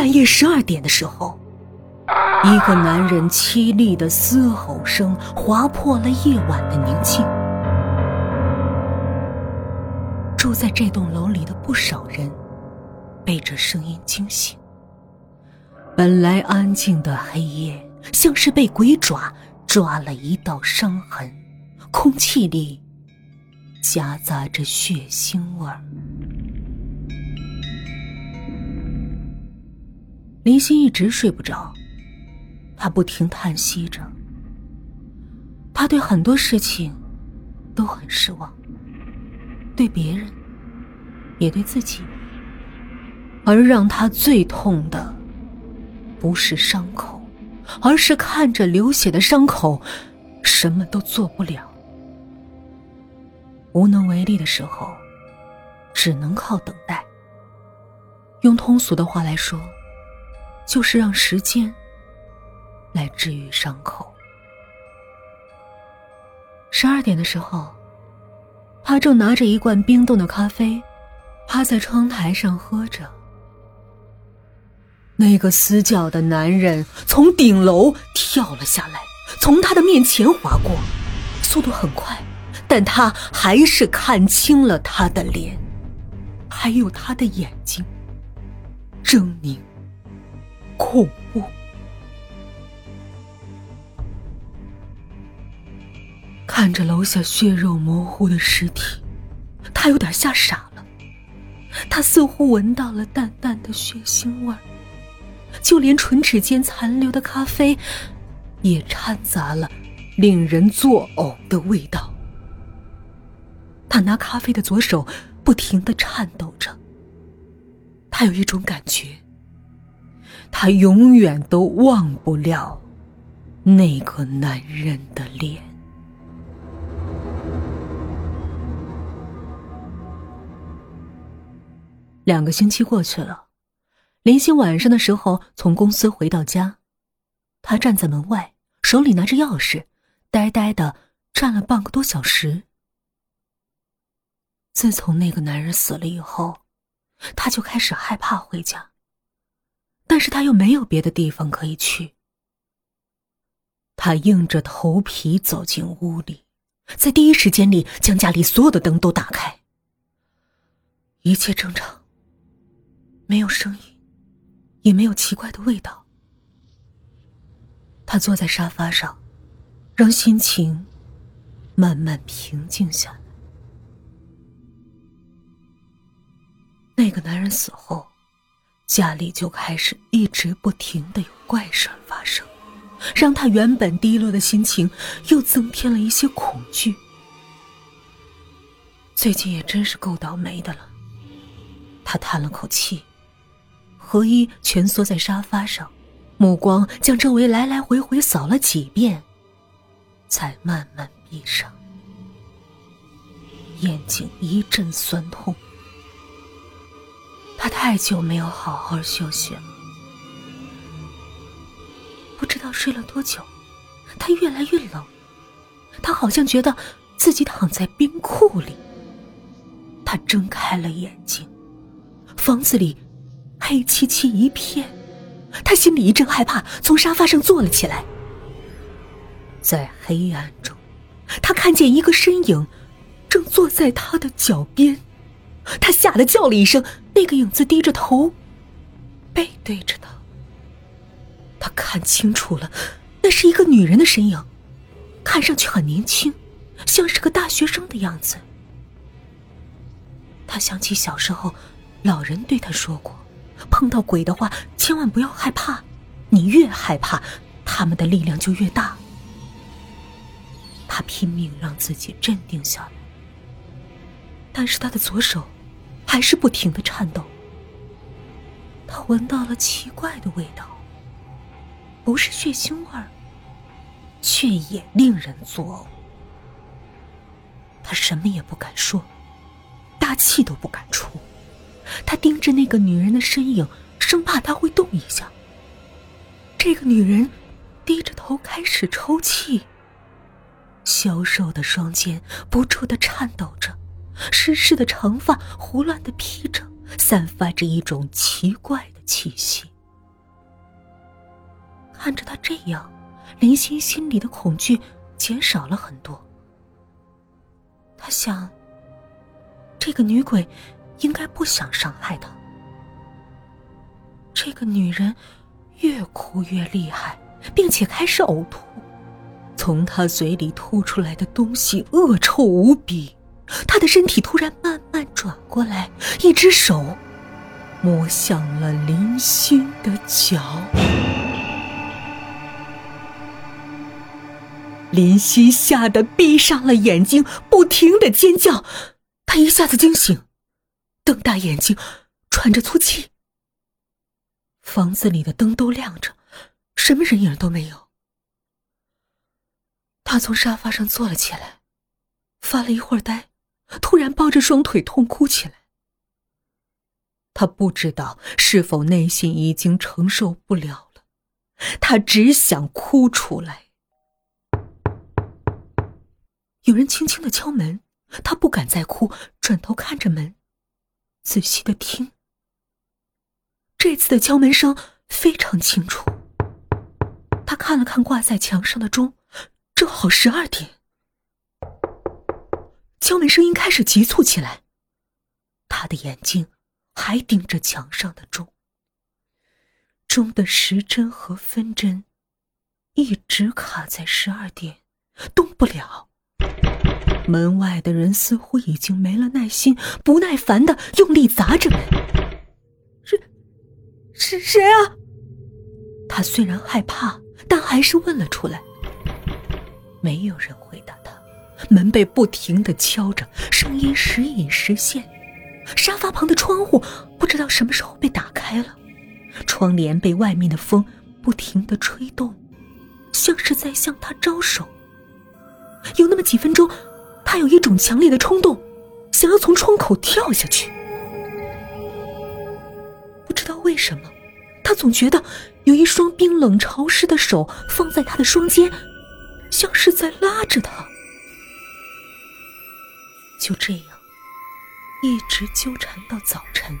半夜十二点的时候，一个男人凄厉的嘶吼声划破了夜晚的宁静。住在这栋楼里的不少人被这声音惊醒。本来安静的黑夜，像是被鬼爪抓了一道伤痕，空气里夹杂着血腥味儿。林心一直睡不着，他不停叹息着。他对很多事情都很失望，对别人，也对自己。而让他最痛的，不是伤口，而是看着流血的伤口，什么都做不了。无能为力的时候，只能靠等待。用通俗的话来说。就是让时间来治愈伤口。十二点的时候，他正拿着一罐冰冻的咖啡，趴在窗台上喝着。那个死角的男人从顶楼跳了下来，从他的面前划过，速度很快，但他还是看清了他的脸，还有他的眼睛，狰狞。恐怖！看着楼下血肉模糊的尸体，他有点吓傻了。他似乎闻到了淡淡的血腥味儿，就连唇齿间残留的咖啡，也掺杂了令人作呕的味道。他拿咖啡的左手不停的颤抖着，他有一种感觉。他永远都忘不了那个男人的脸。两个星期过去了，林星晚上的时候从公司回到家，他站在门外，手里拿着钥匙，呆呆的站了半个多小时。自从那个男人死了以后，他就开始害怕回家。但是他又没有别的地方可以去。他硬着头皮走进屋里，在第一时间里将家里所有的灯都打开。一切正常，没有声音，也没有奇怪的味道。他坐在沙发上，让心情慢慢平静下来。那个男人死后。家里就开始一直不停的有怪事发生，让他原本低落的心情又增添了一些恐惧。最近也真是够倒霉的了。他叹了口气，何一蜷缩在沙发上，目光将周围来来回回扫了几遍，才慢慢闭上，眼睛一阵酸痛。他太久没有好好休息了，不知道睡了多久，他越来越冷，他好像觉得自己躺在冰库里。他睁开了眼睛，房子里黑漆漆一片，他心里一阵害怕，从沙发上坐了起来。在黑暗中，他看见一个身影，正坐在他的脚边。他吓得叫了一声，那个影子低着头，背对着他。他看清楚了，那是一个女人的身影，看上去很年轻，像是个大学生的样子。他想起小时候，老人对他说过：“碰到鬼的话，千万不要害怕，你越害怕，他们的力量就越大。”他拼命让自己镇定下来，但是他的左手。还是不停的颤抖。他闻到了奇怪的味道，不是血腥味儿，却也令人作呕。他什么也不敢说，大气都不敢出。他盯着那个女人的身影，生怕她会动一下。这个女人低着头开始抽泣，消瘦的双肩不住的颤抖着。湿湿的长发胡乱的披着，散发着一种奇怪的气息。看着他这样，林欣心里的恐惧减少了很多。他想，这个女鬼应该不想伤害他。这个女人越哭越厉害，并且开始呕吐，从她嘴里吐出来的东西恶臭无比。他的身体突然慢慢转过来，一只手摸向了林欣的脚。林夕吓得闭上了眼睛，不停的尖叫。他一下子惊醒，瞪大眼睛，喘着粗气。房子里的灯都亮着，什么人影都没有。他从沙发上坐了起来，发了一会儿呆，突然抱着双腿痛哭起来。他不知道是否内心已经承受不了了，他只想哭出来。有人轻轻的敲门，他不敢再哭，转头看着门，仔细的听。这次的敲门声非常清楚。他看了看挂在墙上的钟，正好十二点。敲门声音开始急促起来，他的眼睛还盯着墙上的钟，钟的时针和分针一直卡在十二点，动不了。门外的人似乎已经没了耐心，不耐烦的用力砸着门。是，是谁啊？他虽然害怕，但还是问了出来。没有人回答，门被不停的敲着，声音时隐时现。沙发旁的窗户不知道什么时候被打开了，窗帘被外面的风不停的吹动，像是在向他招手。有那么几分钟。他有一种强烈的冲动，想要从窗口跳下去。不知道为什么，他总觉得有一双冰冷潮湿的手放在他的双肩，像是在拉着他。就这样，一直纠缠到早晨。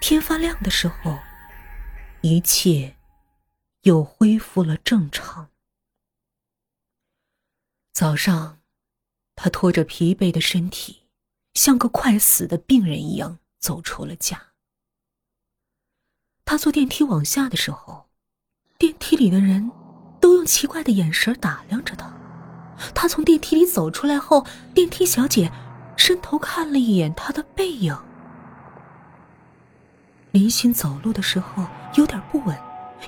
天发亮的时候，一切又恢复了正常。早上，他拖着疲惫的身体，像个快死的病人一样走出了家。他坐电梯往下的时候，电梯里的人都用奇怪的眼神打量着他。他从电梯里走出来后，电梯小姐伸头看了一眼他的背影。林欣走路的时候有点不稳，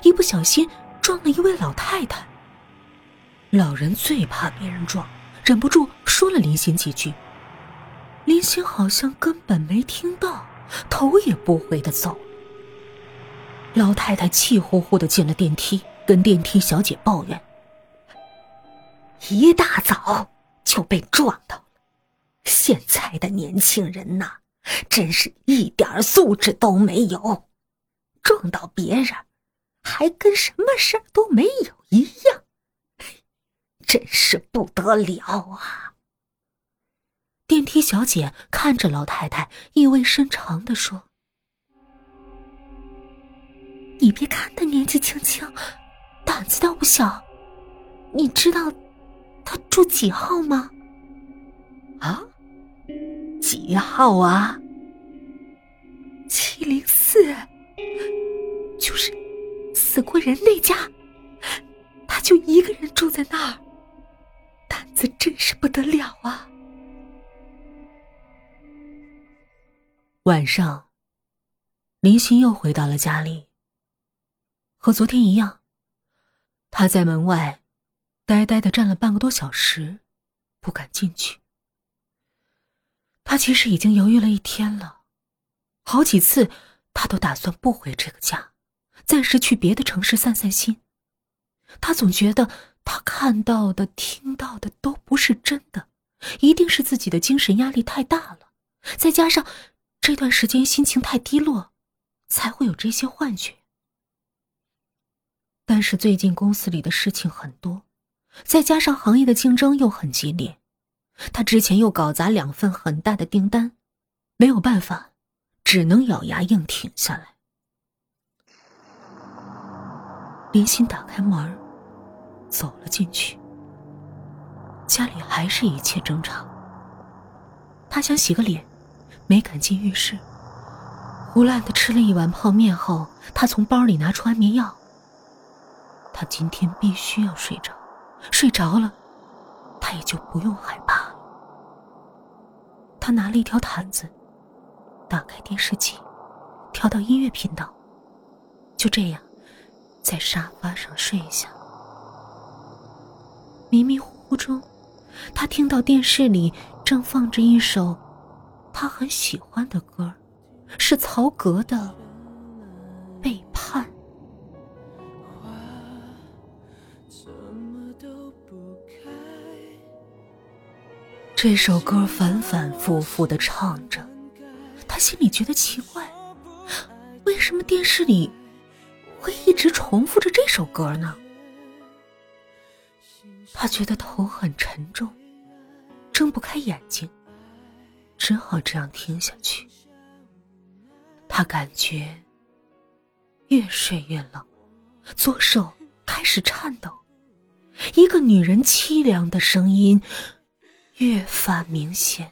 一不小心撞了一位老太太。老人最怕别人撞，忍不住说了林欣几句。林欣好像根本没听到，头也不回的走。老太太气呼呼的进了电梯，跟电梯小姐抱怨：“一大早就被撞到了，现在的年轻人呐，真是一点素质都没有，撞到别人，还跟什么事儿都没有一样。”真是不得了啊！电梯小姐看着老太太，意味深长的说：“你别看他年纪轻轻，胆子倒不小。你知道他住几号吗？”“啊，几号啊？”“七零四，就是死过人那家，他就一个人住在那儿。”胆子真是不得了啊！晚上，林欣又回到了家里。和昨天一样，他在门外呆呆的站了半个多小时，不敢进去。他其实已经犹豫了一天了，好几次他都打算不回这个家，暂时去别的城市散散心。他总觉得。他看到的、听到的都不是真的，一定是自己的精神压力太大了，再加上这段时间心情太低落，才会有这些幻觉。但是最近公司里的事情很多，再加上行业的竞争又很激烈，他之前又搞砸两份很大的订单，没有办法，只能咬牙硬挺下来。林欣打开门，走了进去。家里还是一切正常。他想洗个脸，没敢进浴室。胡乱的吃了一碗泡面后，他从包里拿出安眠药。他今天必须要睡着，睡着了，他也就不用害怕了。他拿了一条毯子，打开电视机，调到音乐频道。就这样，在沙发上睡下。迷迷糊糊中，他听到电视里正放着一首他很喜欢的歌，是曹格的《这首歌反反复复的唱着，他心里觉得奇怪，为什么电视里？会一直重复着这首歌呢。他觉得头很沉重，睁不开眼睛，只好这样听下去。他感觉越睡越冷，左手开始颤抖，一个女人凄凉的声音越发明显。